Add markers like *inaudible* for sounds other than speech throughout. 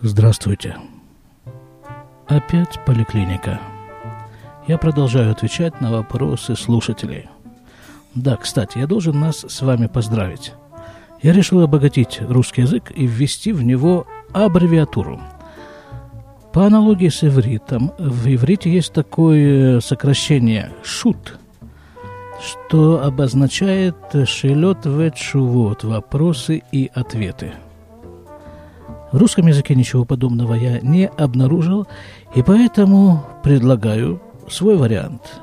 Здравствуйте. Опять поликлиника. Я продолжаю отвечать на вопросы слушателей. Да, кстати, я должен нас с вами поздравить. Я решил обогатить русский язык и ввести в него аббревиатуру. По аналогии с ивритом, в иврите есть такое сокращение «шут», что обозначает «шелет ветшувот» – вопросы и ответы – в русском языке ничего подобного я не обнаружил, и поэтому предлагаю свой вариант.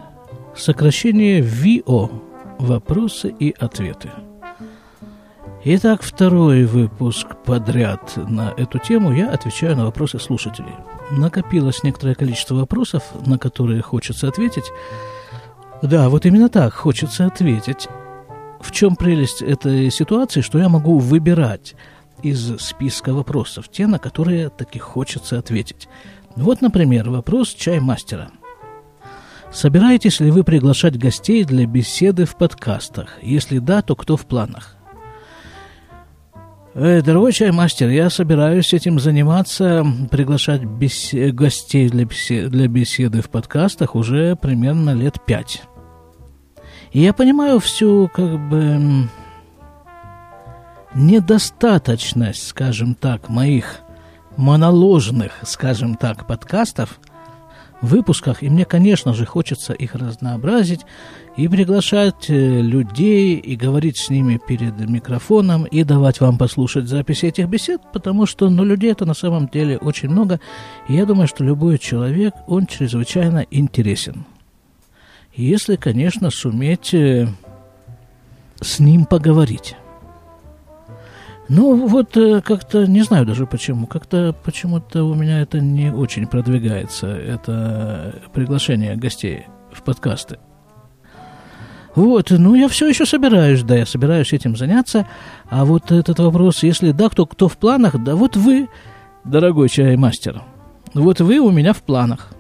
Сокращение ВИО – вопросы и ответы. Итак, второй выпуск подряд на эту тему я отвечаю на вопросы слушателей. Накопилось некоторое количество вопросов, на которые хочется ответить. Да, вот именно так, хочется ответить. В чем прелесть этой ситуации, что я могу выбирать – из списка вопросов, те, на которые таки хочется ответить. Вот, например, вопрос чаймастера. Собираетесь ли вы приглашать гостей для беседы в подкастах? Если да, то кто в планах? Э, дорогой чаймастер, я собираюсь этим заниматься, приглашать бесе- гостей для, беседы, для беседы в подкастах уже примерно лет пять. И я понимаю всю, как бы, недостаточность, скажем так, моих моноложных, скажем так, подкастов, выпусках, и мне, конечно же, хочется их разнообразить и приглашать э, людей и говорить с ними перед микрофоном и давать вам послушать записи этих бесед, потому что, ну, людей это на самом деле очень много, и я думаю, что любой человек, он чрезвычайно интересен. Если, конечно, суметь э, с ним поговорить. Ну, вот э, как-то, не знаю даже почему, как-то почему-то у меня это не очень продвигается, это приглашение гостей в подкасты. Вот, ну, я все еще собираюсь, да, я собираюсь этим заняться, а вот этот вопрос, если да, кто, кто в планах, да вот вы, дорогой чаймастер, вот вы у меня в планах.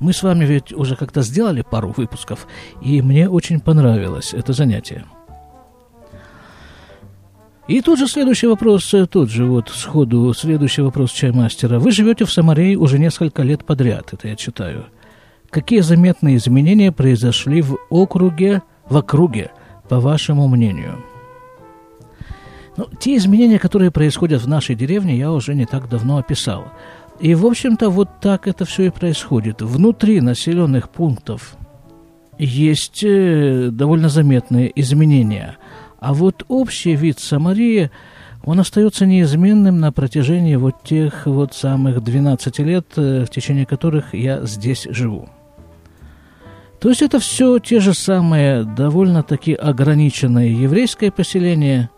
Мы с вами ведь уже как-то сделали пару выпусков, и мне очень понравилось это занятие. И тут же следующий вопрос, э, тут же вот сходу следующий вопрос чаймастера. Вы живете в Самарее уже несколько лет подряд, это я читаю. Какие заметные изменения произошли в округе, в округе, по вашему мнению? Ну, те изменения, которые происходят в нашей деревне, я уже не так давно описал. И, в общем-то, вот так это все и происходит. Внутри населенных пунктов есть э, довольно заметные изменения – а вот общий вид Самарии, он остается неизменным на протяжении вот тех вот самых 12 лет, э, в течение которых я здесь живу. То есть это все те же самые довольно-таки ограниченные еврейское поселение,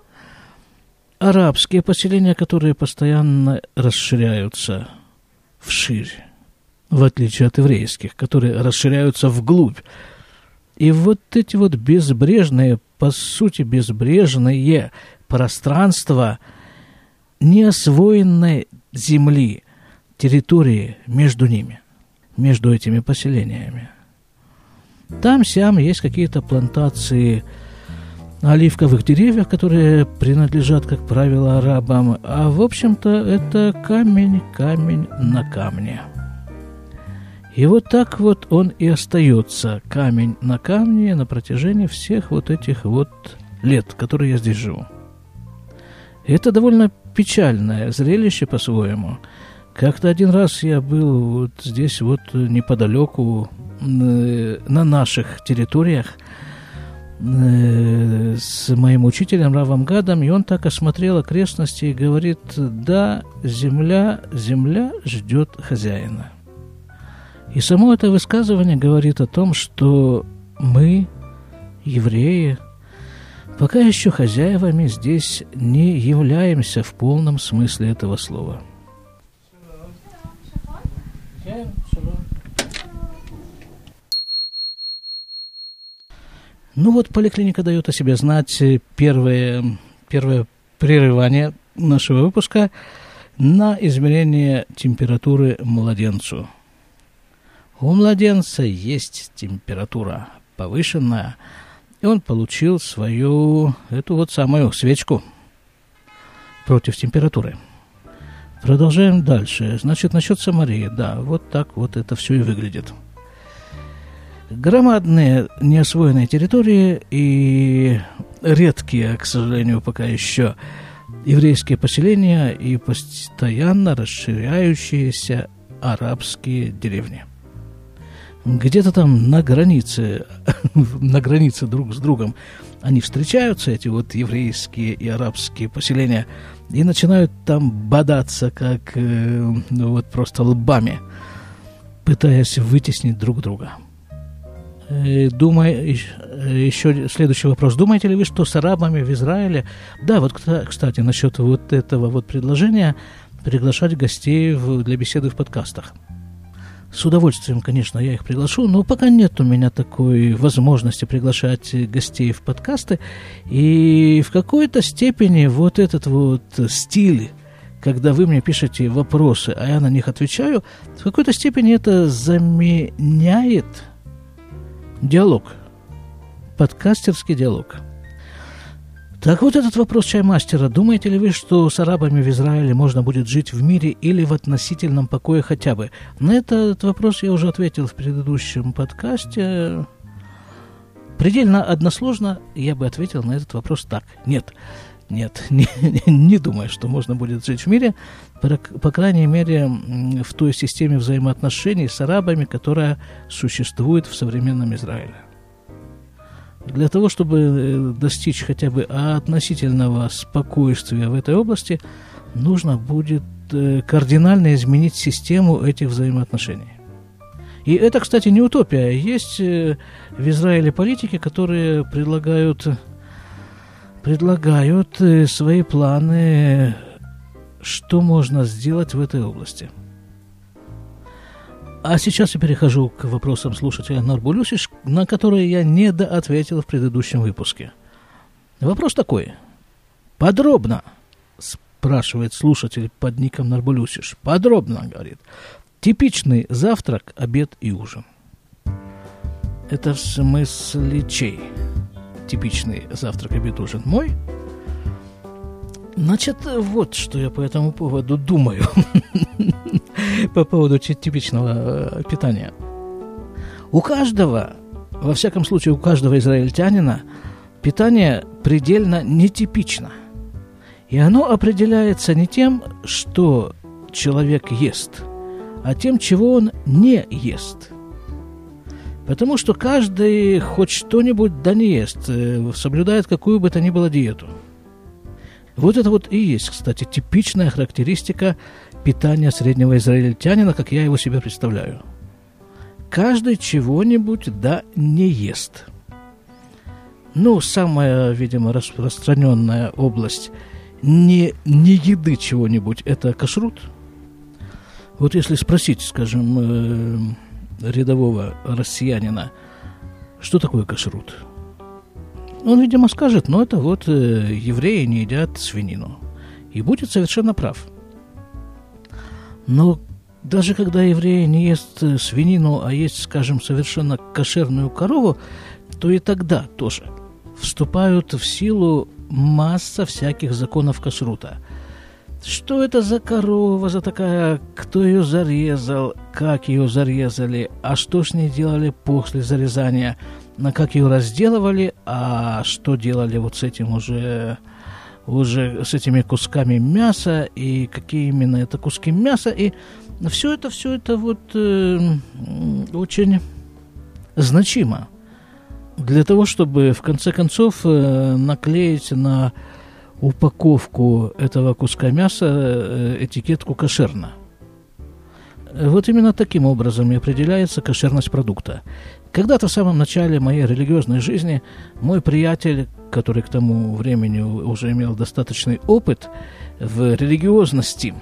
арабские поселения, которые постоянно расширяются вширь, в отличие от еврейских, которые расширяются вглубь. И вот эти вот безбрежные по сути, безбрежное пространство неосвоенной земли, территории между ними, между этими поселениями. Там-сям есть какие-то плантации оливковых деревьев, которые принадлежат, как правило, арабам, а в общем-то это камень, камень на камне. И вот так вот он и остается камень на камне на протяжении всех вот этих вот лет, которые я здесь живу. И это довольно печальное зрелище по-своему. Как-то один раз я был вот здесь вот неподалеку, на наших территориях, э, с моим учителем Равом Гадом, и он так осмотрел окрестности и говорит, да, земля, земля ждет хозяина. И само это высказывание говорит о том, что мы, евреи, пока еще хозяевами здесь не являемся в полном смысле этого слова. Ну вот поликлиника дает о себе знать первое, первое прерывание нашего выпуска на измерение температуры младенцу – у младенца есть температура повышенная, и он получил свою, эту вот самую свечку против температуры. Продолжаем дальше. Значит, насчет Самарии. Да, вот так вот это все и выглядит. Громадные неосвоенные территории и редкие, к сожалению, пока еще еврейские поселения и постоянно расширяющиеся арабские деревни. Где-то там на границе, *laughs* на границе друг с другом они встречаются, эти вот еврейские и арабские поселения, и начинают там бодаться, как э, ну, вот просто лбами, пытаясь вытеснить друг друга – Э, думаю, еще следующий вопрос. Думаете ли вы, что с арабами в Израиле... Да, вот, кстати, насчет вот этого вот предложения приглашать гостей в, для беседы в подкастах. С удовольствием, конечно, я их приглашу, но пока нет у меня такой возможности приглашать гостей в подкасты. И в какой-то степени вот этот вот стиль, когда вы мне пишете вопросы, а я на них отвечаю, в какой-то степени это заменяет Диалог. Подкастерский диалог. Так вот этот вопрос чаймастера. Думаете ли вы, что с арабами в Израиле можно будет жить в мире или в относительном покое хотя бы? На этот вопрос я уже ответил в предыдущем подкасте. Предельно односложно я бы ответил на этот вопрос так. Нет, нет, *laughs* не, не думаю, что можно будет жить в мире, по, крайней мере, в той системе взаимоотношений с арабами, которая существует в современном Израиле. Для того, чтобы э, достичь хотя бы относительного спокойствия в этой области, нужно будет э, кардинально изменить систему этих взаимоотношений. И это, кстати, не утопия. Есть э, в Израиле политики, которые предлагают предлагают свои планы, что можно сделать в этой области. А сейчас я перехожу к вопросам слушателя Норбулюсиш, на которые я не доответил в предыдущем выпуске. Вопрос такой. Подробно, спрашивает слушатель под ником Нарбулюсиш. Подробно, говорит. Типичный завтрак, обед и ужин. Это в смысле чей? типичный завтрак, обед, ужин мой. Значит, вот что я по этому поводу думаю. *laughs* По поводу типичного э, питания. У каждого, во всяком случае, у каждого израильтянина питание предельно нетипично. И оно определяется не тем, что человек ест, а тем, чего он не ест – Потому что каждый хоть что-нибудь да не ест, э, соблюдает какую бы то ни было диету. Вот это вот и есть, кстати, типичная характеристика питания среднего израильтянина, как я его себе представляю. Каждый чего-нибудь да не ест. Ну, самая, видимо, распространенная область не, не еды чего-нибудь – это кашрут. Вот если спросить, скажем, э, рядового россиянина, что такое кашрут? Он, видимо, скажет, ну это вот э, евреи не едят свинину. И будет совершенно прав. Но даже когда евреи не ест э, свинину, а есть, скажем, совершенно кошерную корову, то и тогда тоже вступают в силу масса всяких законов кашрута – что это за корова за такая? Кто ее зарезал? Как ее зарезали? А что с ней делали после зарезания? На как ее разделывали? А что делали вот с этим уже уже с этими кусками мяса и какие именно это куски мяса и все это все это вот э, очень значимо для того чтобы в конце концов э, наклеить на упаковку этого куска мяса э, этикетку кошерно. Вот именно таким образом и определяется кошерность продукта. Когда-то в самом начале моей религиозной жизни мой приятель, который к тому времени уже имел достаточный опыт в религиозности,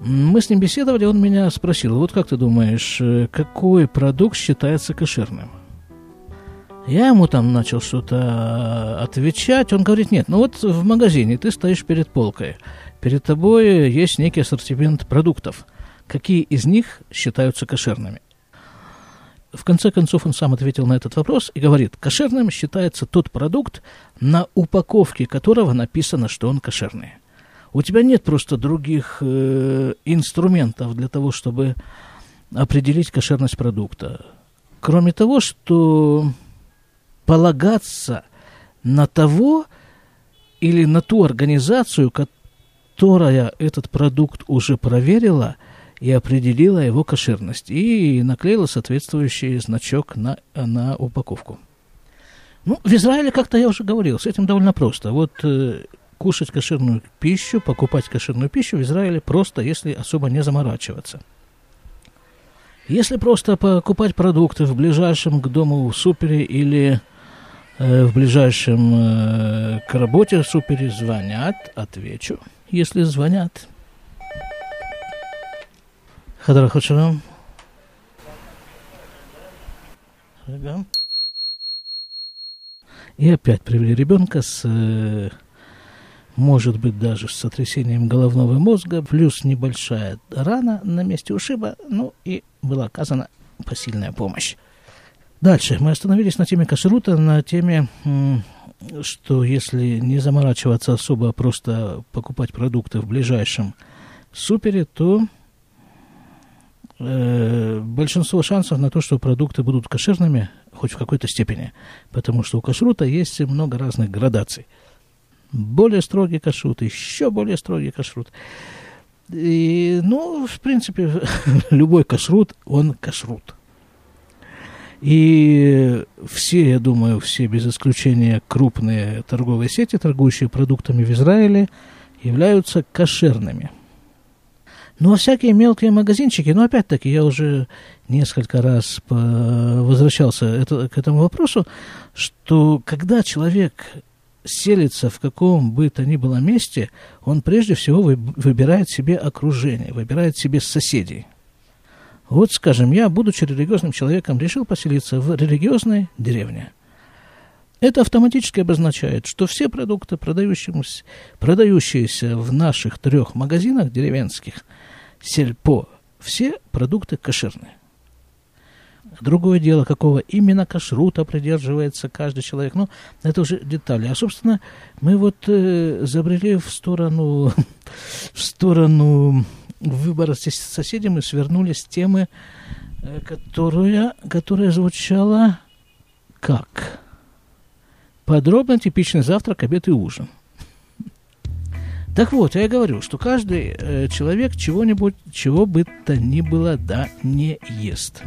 мы с ним беседовали, он меня спросил, вот как ты думаешь, э, какой продукт считается кошерным? Я ему там начал что-то отвечать. Он говорит, нет, ну вот в магазине ты стоишь перед полкой. Перед тобой есть некий ассортимент продуктов. Какие из них считаются кошерными? В конце концов он сам ответил на этот вопрос и говорит, кошерным считается тот продукт, на упаковке которого написано, что он кошерный. у тебя нет просто других э, инструментов для того, чтобы определить кошерность продукта. Кроме того, что полагаться на того или на ту организацию, которая этот продукт уже проверила и определила его кошерность, и наклеила соответствующий значок на, на упаковку. Ну, в Израиле, как-то я уже говорил, с этим довольно просто. Вот э, кушать кошерную пищу, покупать кошерную пищу в Израиле просто, если особо не заморачиваться. Если просто покупать продукты в ближайшем к дому супере или э, в ближайшем э, к работе супере звонят, отвечу, если звонят. Хадар Хачарам. И опять привели ребенка с, э, может быть, даже с сотрясением головного мозга, плюс небольшая рана на месте ушиба, ну и была оказана посильная помощь. Дальше мы остановились на теме кашрута, на теме, что если не заморачиваться особо, а просто покупать продукты в ближайшем супере, то э, большинство шансов на то, что продукты будут кошерными, хоть в какой-то степени, потому что у кашрута есть много разных градаций. Более строгий кашрут, еще более строгий кашрут. И, ну, в принципе, *laughs* любой кашрут, он кашрут. И все, я думаю, все без исключения крупные торговые сети, торгующие продуктами в Израиле, являются кошерными – ну, а всякие мелкие магазинчики, ну, опять-таки, я уже несколько раз возвращался это, к этому вопросу, что когда человек селится в каком бы то ни было месте, он прежде всего выбирает себе окружение, выбирает себе соседей. Вот, скажем, я, будучи религиозным человеком, решил поселиться в религиозной деревне. Это автоматически обозначает, что все продукты, продающиеся, продающиеся в наших трех магазинах деревенских, сельпо, все продукты кошерные. Другое дело, какого именно кашрута придерживается каждый человек. Ну, это уже детали. А, собственно, мы вот э, забрели в сторону, *laughs* в сторону выбора с соседями, свернули с темы, э, которая, которая звучала как? Подробно типичный завтрак, обед и ужин – так вот, я говорю, что каждый э, человек чего-нибудь, чего бы то ни было, да, не ест.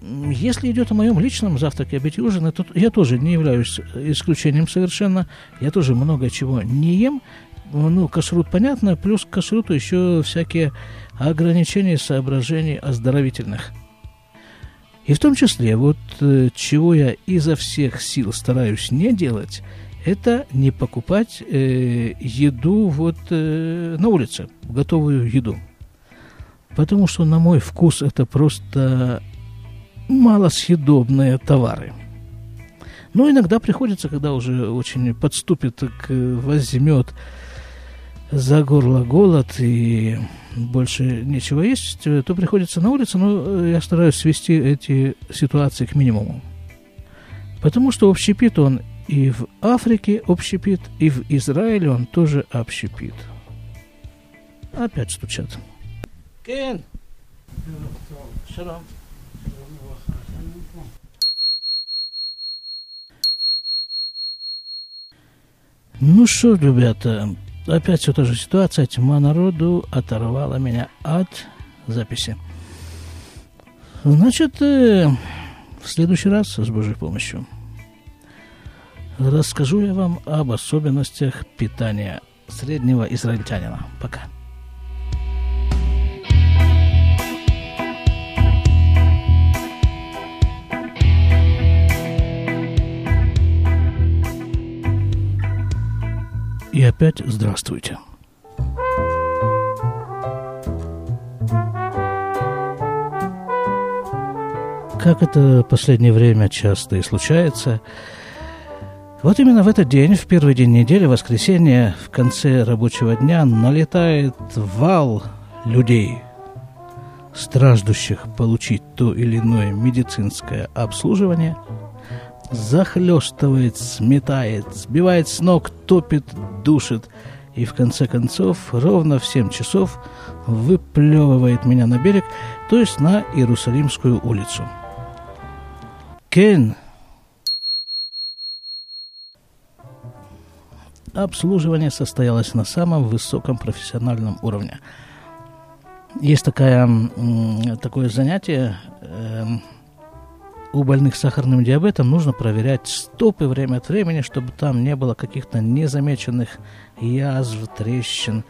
Если идет о моем личном завтраке, обеде, ужине, то я тоже не являюсь исключением совершенно. Я тоже много чего не ем. Ну, кашрут понятно, плюс к кашруту еще всякие ограничения соображений оздоровительных. И в том числе, вот э, чего я изо всех сил стараюсь не делать – это не покупать э, еду вот э, на улице, готовую еду. Потому что, на мой вкус, это просто малосъедобные товары. Но иногда приходится, когда уже очень подступит, к, возьмет за горло голод и больше нечего есть, то приходится на улицу, но я стараюсь свести эти ситуации к минимуму. Потому что общепит, он и в Африке общепит, и в Израиле он тоже общепит. Опять стучат. Кен! Шалом. Ну что, ребята, опять все та же ситуация. Тьма народу оторвала меня от записи. Значит, э, в следующий раз с Божьей помощью расскажу я вам об особенностях питания среднего израильтянина. Пока. И опять здравствуйте. Как это последнее время часто и случается, вот именно в этот день, в первый день недели, воскресенье, в конце рабочего дня, налетает вал людей, страждущих получить то или иное медицинское обслуживание, захлестывает, сметает, сбивает с ног, топит, душит и в конце концов ровно в 7 часов выплевывает меня на берег, то есть на Иерусалимскую улицу. Кен. Обслуживание состоялось на самом высоком профессиональном уровне. Есть такая, такое занятие, э, у больных сахарным диабетом нужно проверять стопы время от времени, чтобы там не было каких-то незамеченных язв, трещин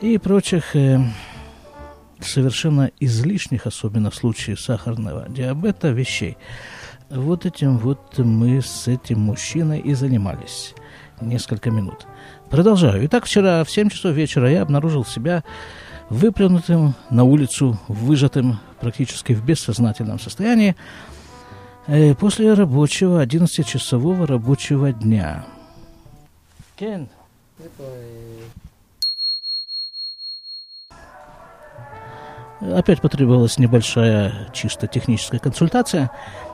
и прочих э, совершенно излишних, особенно в случае сахарного диабета, вещей. Вот этим вот мы с этим мужчиной и занимались несколько минут. Продолжаю. Итак, вчера в 7 часов вечера я обнаружил себя выплюнутым на улицу, выжатым практически в бессознательном состоянии э, после рабочего 11-часового рабочего дня. Кен. Опять потребовалась небольшая чисто техническая консультация.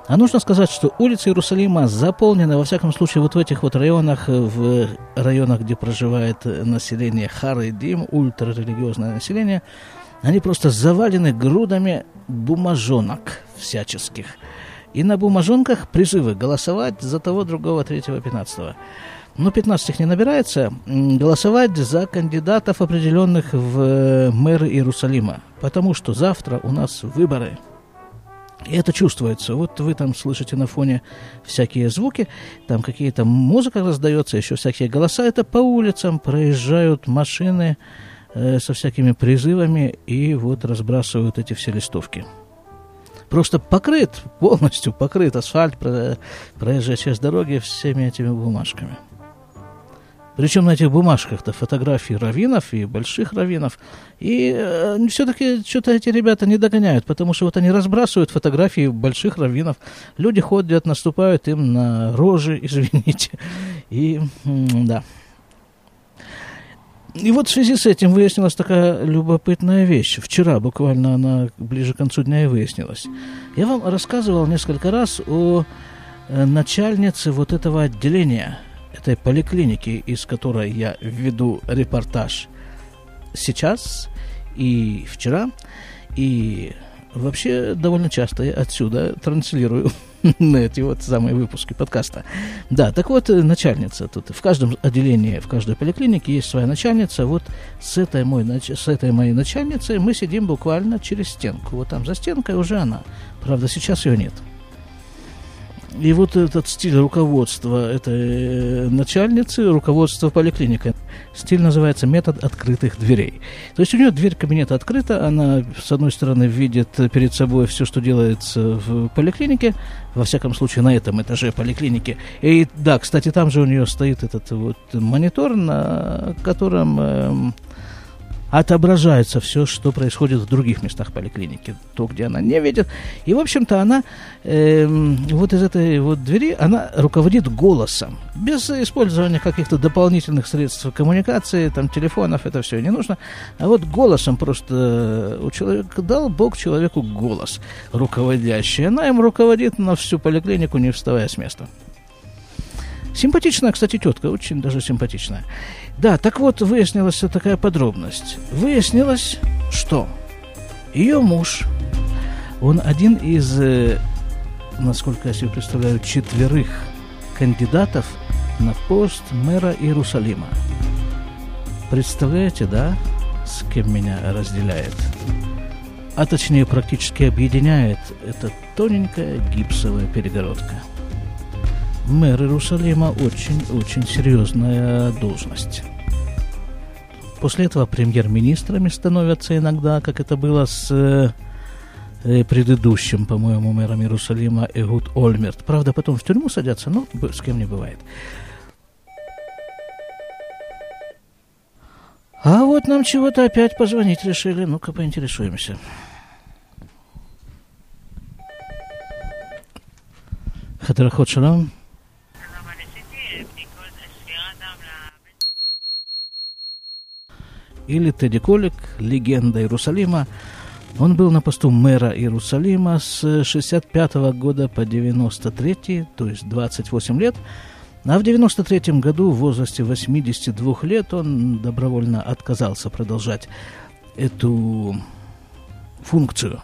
А нужно сказать, что улицы Иерусалима заполнены, во всяком случае, вот в этих вот районах, в районах, где проживает население Харидим, ультрарелигиозное население, они просто завалены грудами бумажонок всяческих. И на бумажонках призывы голосовать за того, другого, третьего, пятнадцатого. Но 15 их не набирается. Голосовать за кандидатов, определенных в мэры Иерусалима. Потому что завтра у нас выборы – и это чувствуется. Вот вы там слышите на фоне всякие звуки, там какие-то музыка раздается, еще всякие голоса. Это по улицам проезжают машины э, со всякими призывами и вот разбрасывают эти все листовки. Просто покрыт, полностью покрыт асфальт, проезжая часть дороги всеми этими бумажками. Причем на этих бумажках-то фотографии раввинов и больших раввинов. И э, все-таки что-то эти ребята не догоняют, потому что вот они разбрасывают фотографии больших раввинов. Люди ходят, наступают им на рожи, *laughs* извините. И да. И вот в связи с этим выяснилась такая любопытная вещь. Вчера буквально она ближе к концу дня и выяснилась. Я вам рассказывал несколько раз о э, начальнице вот этого отделения – этой поликлиники, из которой я веду репортаж сейчас и вчера, и вообще довольно часто я отсюда транслирую *laughs* на эти вот самые выпуски подкаста. Да, так вот, начальница тут. В каждом отделении, в каждой поликлинике есть своя начальница. Вот с этой, мой, с этой моей начальницей мы сидим буквально через стенку. Вот там за стенкой уже она. Правда, сейчас ее нет. И вот этот стиль руководства этой э, начальницы, руководства поликлиникой, стиль называется метод открытых дверей. То есть у нее дверь кабинета открыта, она, с одной стороны, видит перед собой все, что делается в поликлинике, во всяком случае, на этом этаже поликлиники. И да, кстати, там же у нее стоит этот вот монитор, на котором э, отображается все, что происходит в других местах поликлиники, то, где она не видит. И, в общем-то, она э, вот из этой вот двери, она руководит голосом, без использования каких-то дополнительных средств коммуникации, там, телефонов, это все не нужно. А вот голосом просто у человека, дал Бог человеку голос руководящий. Она им руководит на всю поликлинику, не вставая с места. Симпатичная, кстати, тетка, очень даже симпатичная. Да, так вот, выяснилась такая подробность. Выяснилось, что ее муж, он один из, э, насколько я себе представляю, четверых кандидатов на пост мэра Иерусалима. Представляете, да, с кем меня разделяет? А точнее, практически объединяет эта тоненькая гипсовая перегородка – мэр Иерусалима очень-очень серьезная должность. После этого премьер-министрами становятся иногда, как это было с э, предыдущим, по-моему, мэром Иерусалима Эгуд Ольмерт. Правда, потом в тюрьму садятся, но с кем не бывает. А вот нам чего-то опять позвонить решили. Ну-ка, поинтересуемся. Хатрахот шалом. Или Тедди Колик, легенда Иерусалима. Он был на посту мэра Иерусалима с 65 года по 93, то есть 28 лет. А в 93 году, в возрасте 82 лет, он добровольно отказался продолжать эту функцию.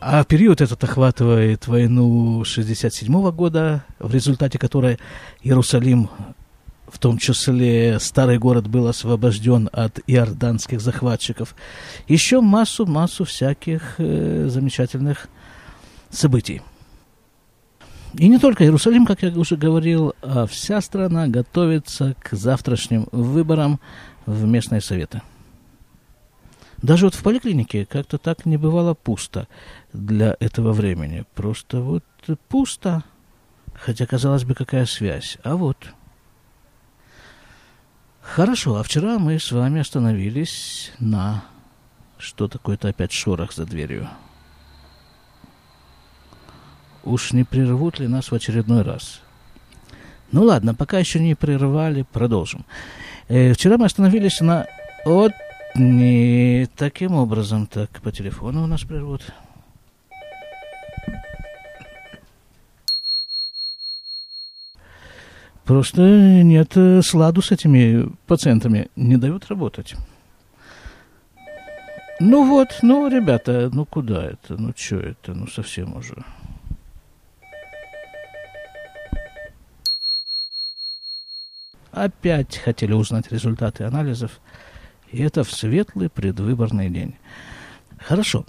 А период этот охватывает войну 67 года, в результате которой Иерусалим, в том числе старый город, был освобожден от иорданских захватчиков. Еще массу-массу всяких э, замечательных событий. И не только Иерусалим, как я уже говорил, а вся страна готовится к завтрашним выборам в местные советы. Даже вот в поликлинике как-то так не бывало пусто для этого времени. Просто вот пусто. Хотя, казалось бы, какая связь. А вот. Хорошо, а вчера мы с вами остановились на... Что такое-то опять шорох за дверью? Уж не прервут ли нас в очередной раз? Ну ладно, пока еще не прервали, продолжим. Э, вчера мы остановились на... Вот не таким образом, так по телефону у нас прервут. Просто нет э, сладу с этими пациентами, не дают работать. Ну вот, ну, ребята, ну куда это, ну что это, ну совсем уже. Опять хотели узнать результаты анализов. И это в светлый предвыборный день. Хорошо.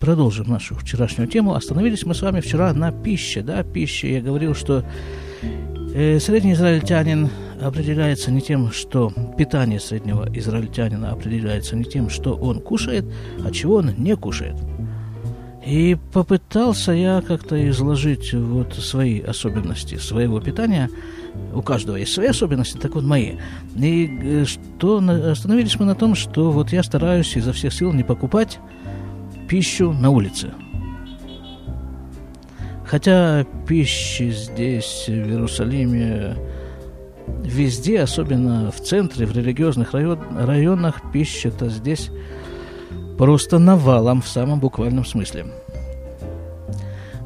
Продолжим нашу вчерашнюю тему. Остановились мы с вами вчера на пище. Да, пище. Я говорил, что средний израильтянин определяется не тем, что питание среднего израильтянина определяется не тем, что он кушает, а чего он не кушает. И попытался я как-то изложить вот свои особенности своего питания – у каждого есть свои особенности, так вот мои. И э, что остановились мы на том, что вот я стараюсь изо всех сил не покупать пищу на улице. Хотя пищи здесь, в Иерусалиме, везде, особенно в центре, в религиозных район, районах, пища-то здесь просто навалом в самом буквальном смысле.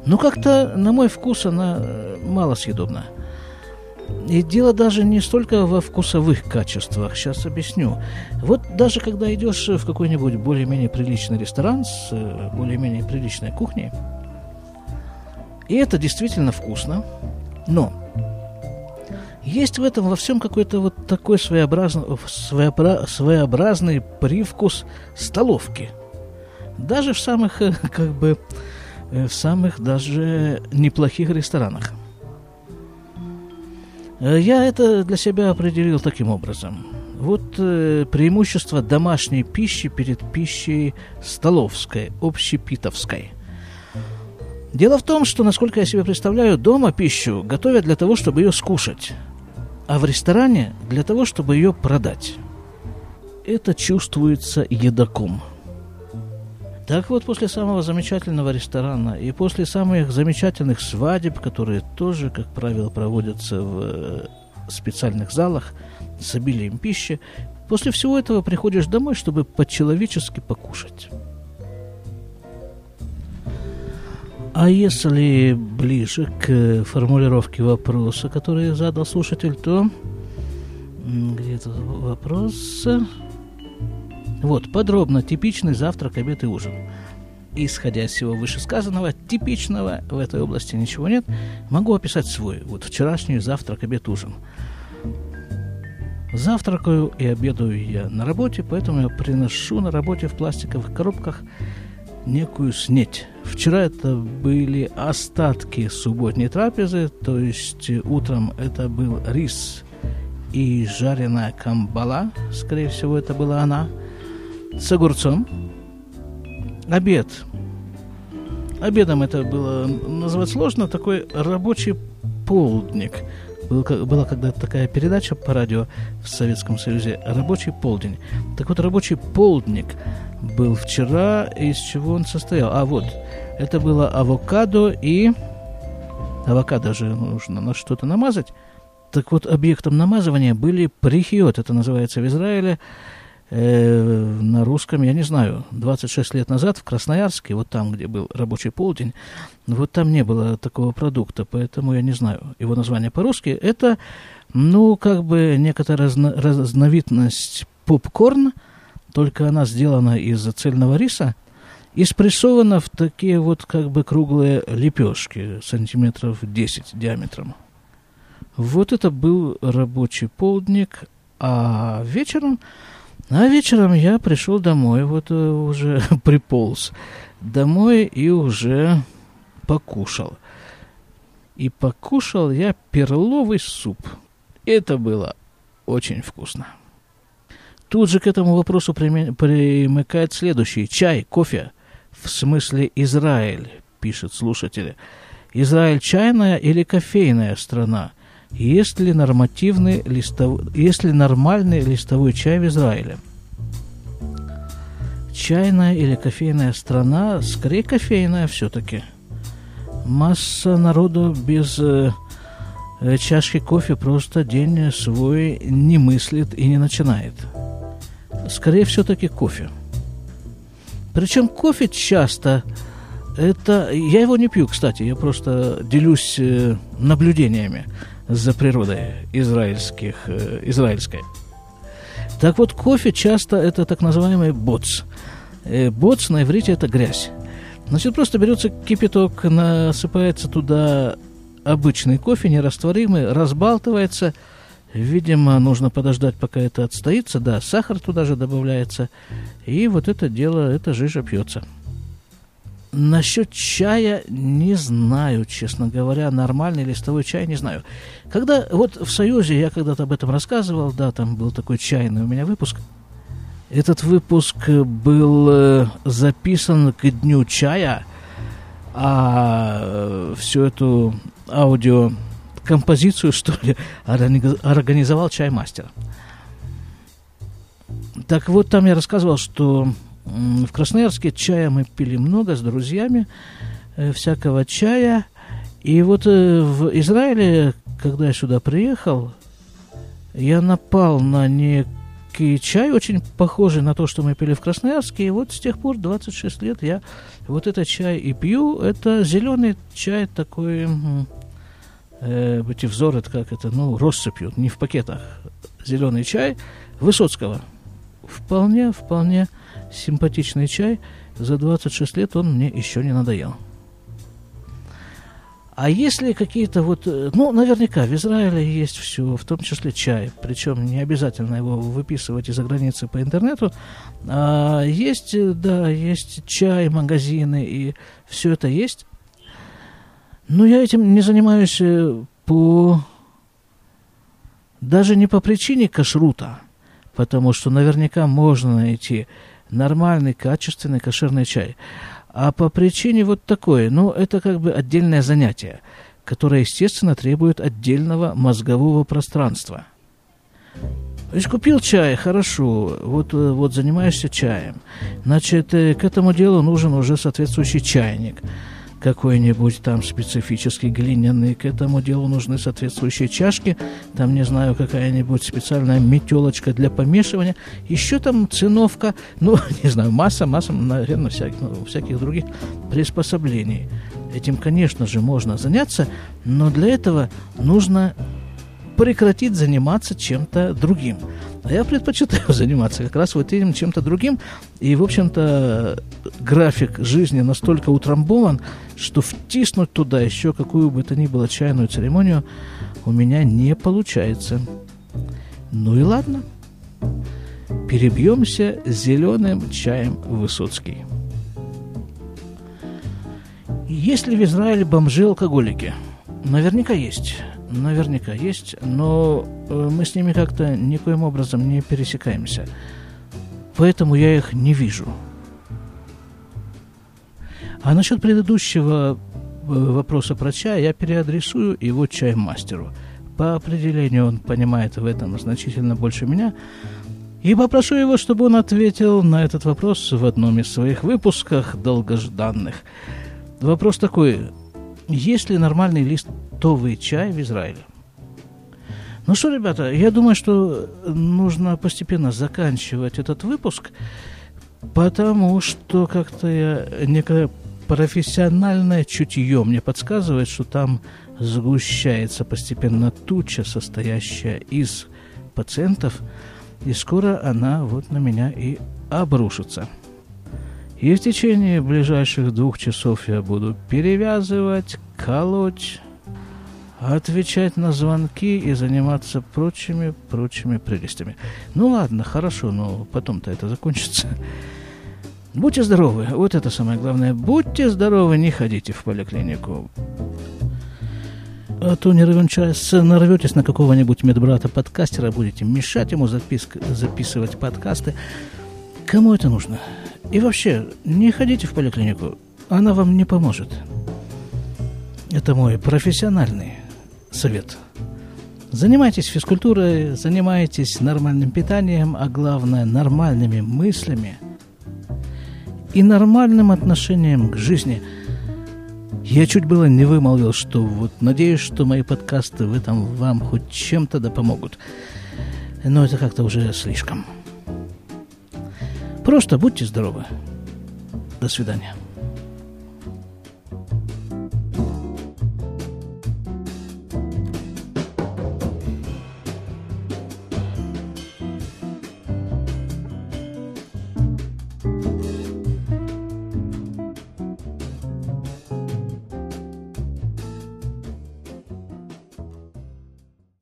Ну, как-то, на мой вкус, она э, мало съедобна. И дело даже не столько во вкусовых качествах, сейчас объясню. Вот даже когда идешь в какой-нибудь более-менее приличный ресторан с э, более-менее приличной кухней, и это действительно вкусно, но есть в этом во всем какой-то вот такой своеобразный, своеобразный привкус столовки. Даже в самых, э, *laughs* как бы, э, в самых даже неплохих ресторанах. Э, я это для себя определил таким образом. Вот э, преимущество домашней пищи перед пищей столовской, общепитовской. Дело в том, что, насколько я себе представляю, дома пищу готовят для того, чтобы ее скушать, а в ресторане для того, чтобы ее продать. Это чувствуется едоком – так вот, после самого замечательного ресторана и после самых замечательных свадеб, которые тоже, как правило, проводятся в э, специальных залах с обилием пищи, после всего этого приходишь домой, чтобы по-человечески покушать. А если ближе к формулировке вопроса, который задал слушатель, то где-то вопрос... Вот, подробно, типичный завтрак, обед и ужин. Исходя из всего вышесказанного, типичного в этой области ничего нет. Могу описать свой. Вот вчерашний завтрак, обед, ужин. Завтракаю и обедаю я на работе, поэтому я приношу на работе в пластиковых коробках некую снеть. Вчера это были остатки субботней трапезы, то есть утром это был рис и жареная камбала, скорее всего, это была она – с огурцом. Обед. Обедом это было назвать сложно, такой рабочий полдник. Был, была когда-то такая передача по радио в Советском Союзе «Рабочий полдень». Так вот, рабочий полдник был вчера, из чего он состоял? А вот, это было авокадо и... Авокадо же нужно на что-то намазать. Так вот, объектом намазывания были прихиот, это называется в Израиле, э, на русском, я не знаю, 26 лет назад в Красноярске, вот там, где был рабочий полдень, вот там не было такого продукта, поэтому я не знаю его название по-русски. Это, ну, как бы некоторая разно, разновидность попкорн, только она сделана из цельного риса и спрессована в такие вот как бы круглые лепешки, сантиметров 10 диаметром. Вот это был рабочий полдник, а вечером а вечером я пришел домой, вот э, уже *laughs* приполз домой и уже покушал. И покушал я перловый суп. Это было очень вкусно. Тут же к этому вопросу примыкает следующий. Чай, кофе. В смысле Израиль, пишет слушатель. Израиль чайная или кофейная страна? Есть ли, нормативный листов... есть ли нормальный листовой чай в Израиле? Чайная или кофейная страна, скорее кофейная все-таки. Масса народу без э, э, чашки кофе просто день свой не мыслит и не начинает. Скорее все-таки кофе. Причем кофе часто это... Я его не пью, кстати, я просто делюсь э, наблюдениями за природой израильских, э, израильской. Так вот, кофе часто это так называемый боц. Э, боц на иврите это грязь. Значит, просто берется кипяток, насыпается туда обычный кофе, нерастворимый, разбалтывается. Видимо, нужно подождать, пока это отстоится. Да, сахар туда же добавляется. И вот это дело, эта жижа пьется. Насчет чая не знаю, честно говоря, нормальный листовой чай не знаю. Когда вот в Союзе я когда-то об этом рассказывал, да, там был такой чайный у меня выпуск. Этот выпуск был э, записан к дню чая, а э, всю эту аудио композицию, что ли, организовал чаймастер. Так вот, там я рассказывал, что в Красноярске чая мы пили много с друзьями, э, всякого чая. И вот э, в Израиле, когда я сюда приехал, я напал на некий чай, очень похожий на то, что мы пили в Красноярске. И вот с тех пор, 26 лет, я вот этот чай и пью. Это зеленый чай такой, э, эти взоры, как это, ну, россыпью, не в пакетах. Зеленый чай Высоцкого. Вполне, вполне симпатичный чай. За 26 лет он мне еще не надоел. А если какие-то вот, э, ну, наверняка в Израиле есть все, в том числе чай, причем не обязательно его выписывать из-за границы по интернету, а есть, э, да, есть чай, магазины, и все это есть. Но я этим не занимаюсь э, по... даже не по причине кашрута, потому что наверняка можно найти нормальный, качественный кошерный чай. А по причине вот такой, ну, это как бы отдельное занятие, которое, естественно, требует отдельного мозгового пространства. То есть купил чай, хорошо, вот, вот занимаешься чаем. Значит, э, к этому делу нужен уже соответствующий чайник – какой-нибудь там специфический глиняный. К этому делу нужны соответствующие чашки, там, не знаю, какая-нибудь специальная метелочка для помешивания, еще там циновка, *laughs* ну, не знаю, масса, масса, наверное, всяких, ну, всяких других приспособлений. Этим, конечно же, можно заняться, но для этого нужно прекратить заниматься чем-то другим. А я предпочитаю *laughs* заниматься как раз вот этим чем-то другим. И, в общем-то, график жизни настолько утрамбован, что втиснуть туда еще какую бы то ни было чайную церемонию у меня не получается. Ну и ладно. Перебьемся зеленым чаем Высоцкий. Есть ли в Израиле бомжи-алкоголики? Наверняка есть. Наверняка есть, но э, мы с ними как-то никоим образом не пересекаемся. Поэтому я их не вижу. А насчет предыдущего э, вопроса про чай я переадресую его чаймастеру. По определению он понимает в этом значительно больше меня. И попрошу его, чтобы он ответил на этот вопрос в одном из своих выпусков долгожданных. Вопрос такой. Есть ли нормальный лист листовый чай в Израиле. Ну что, ребята, я думаю, что нужно постепенно заканчивать этот выпуск, потому что как-то я некое профессиональное чутье мне подсказывает, что там сгущается постепенно туча, состоящая из пациентов, и скоро она вот на меня и обрушится. И в течение ближайших двух часов я буду перевязывать, колоть, отвечать на звонки и заниматься прочими, прочими прелестями. Ну ладно, хорошо, но потом-то это закончится. Будьте здоровы, вот это самое главное. Будьте здоровы, не ходите в поликлинику. А то не равен нарветесь на какого-нибудь медбрата-подкастера, будете мешать ему записк, записывать подкасты. Кому это нужно? И вообще, не ходите в поликлинику, она вам не поможет. Это мой профессиональный совет. Занимайтесь физкультурой, занимайтесь нормальным питанием, а главное нормальными мыслями и нормальным отношением к жизни. Я чуть было не вымолвил, что вот надеюсь, что мои подкасты в этом вам хоть чем-то да помогут. Но это как-то уже слишком. Просто будьте здоровы. До свидания.